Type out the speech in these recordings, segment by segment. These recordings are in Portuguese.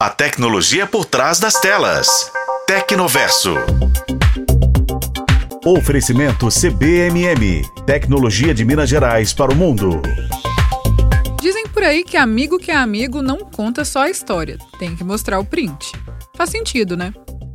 A tecnologia por trás das telas. Tecnoverso. Oferecimento CBMM. Tecnologia de Minas Gerais para o mundo. Dizem por aí que amigo que é amigo não conta só a história, tem que mostrar o print. Faz sentido, né?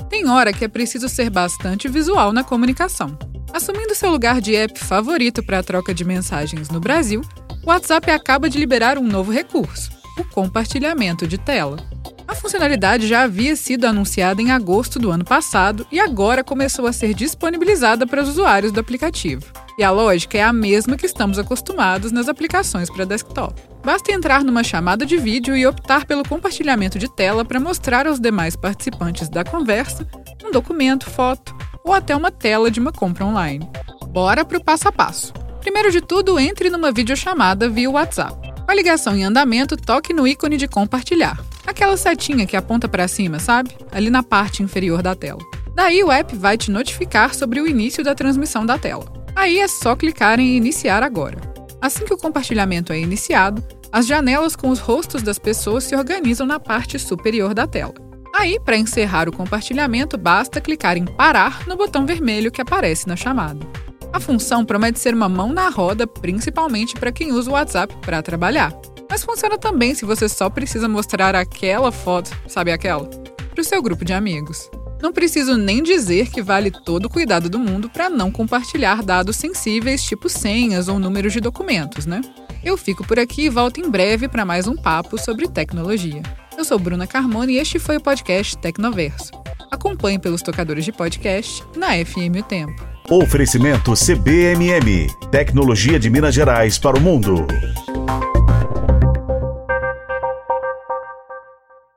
Tem hora que é preciso ser bastante visual na comunicação. Assumindo seu lugar de app favorito para a troca de mensagens no Brasil, o WhatsApp acaba de liberar um novo recurso, o compartilhamento de tela. A funcionalidade já havia sido anunciada em agosto do ano passado e agora começou a ser disponibilizada para os usuários do aplicativo. E a lógica é a mesma que estamos acostumados nas aplicações para desktop. Basta entrar numa chamada de vídeo e optar pelo compartilhamento de tela para mostrar aos demais participantes da conversa um documento, foto ou até uma tela de uma compra online. Bora para o passo a passo. Primeiro de tudo, entre numa videochamada via WhatsApp. Com a ligação em andamento, toque no ícone de compartilhar. Aquela setinha que aponta para cima, sabe? Ali na parte inferior da tela. Daí o app vai te notificar sobre o início da transmissão da tela. Aí é só clicar em iniciar agora. Assim que o compartilhamento é iniciado, as janelas com os rostos das pessoas se organizam na parte superior da tela. Aí, para encerrar o compartilhamento, basta clicar em parar no botão vermelho que aparece na chamada. A função promete ser uma mão na roda, principalmente para quem usa o WhatsApp para trabalhar. Funciona também se você só precisa mostrar aquela foto, sabe aquela, para o seu grupo de amigos. Não preciso nem dizer que vale todo o cuidado do mundo para não compartilhar dados sensíveis, tipo senhas ou números de documentos, né? Eu fico por aqui e volto em breve para mais um papo sobre tecnologia. Eu sou Bruna Carmona e este foi o podcast Tecnoverso. Acompanhe pelos tocadores de podcast na FM O Tempo. Oferecimento CBMM. Tecnologia de Minas Gerais para o mundo.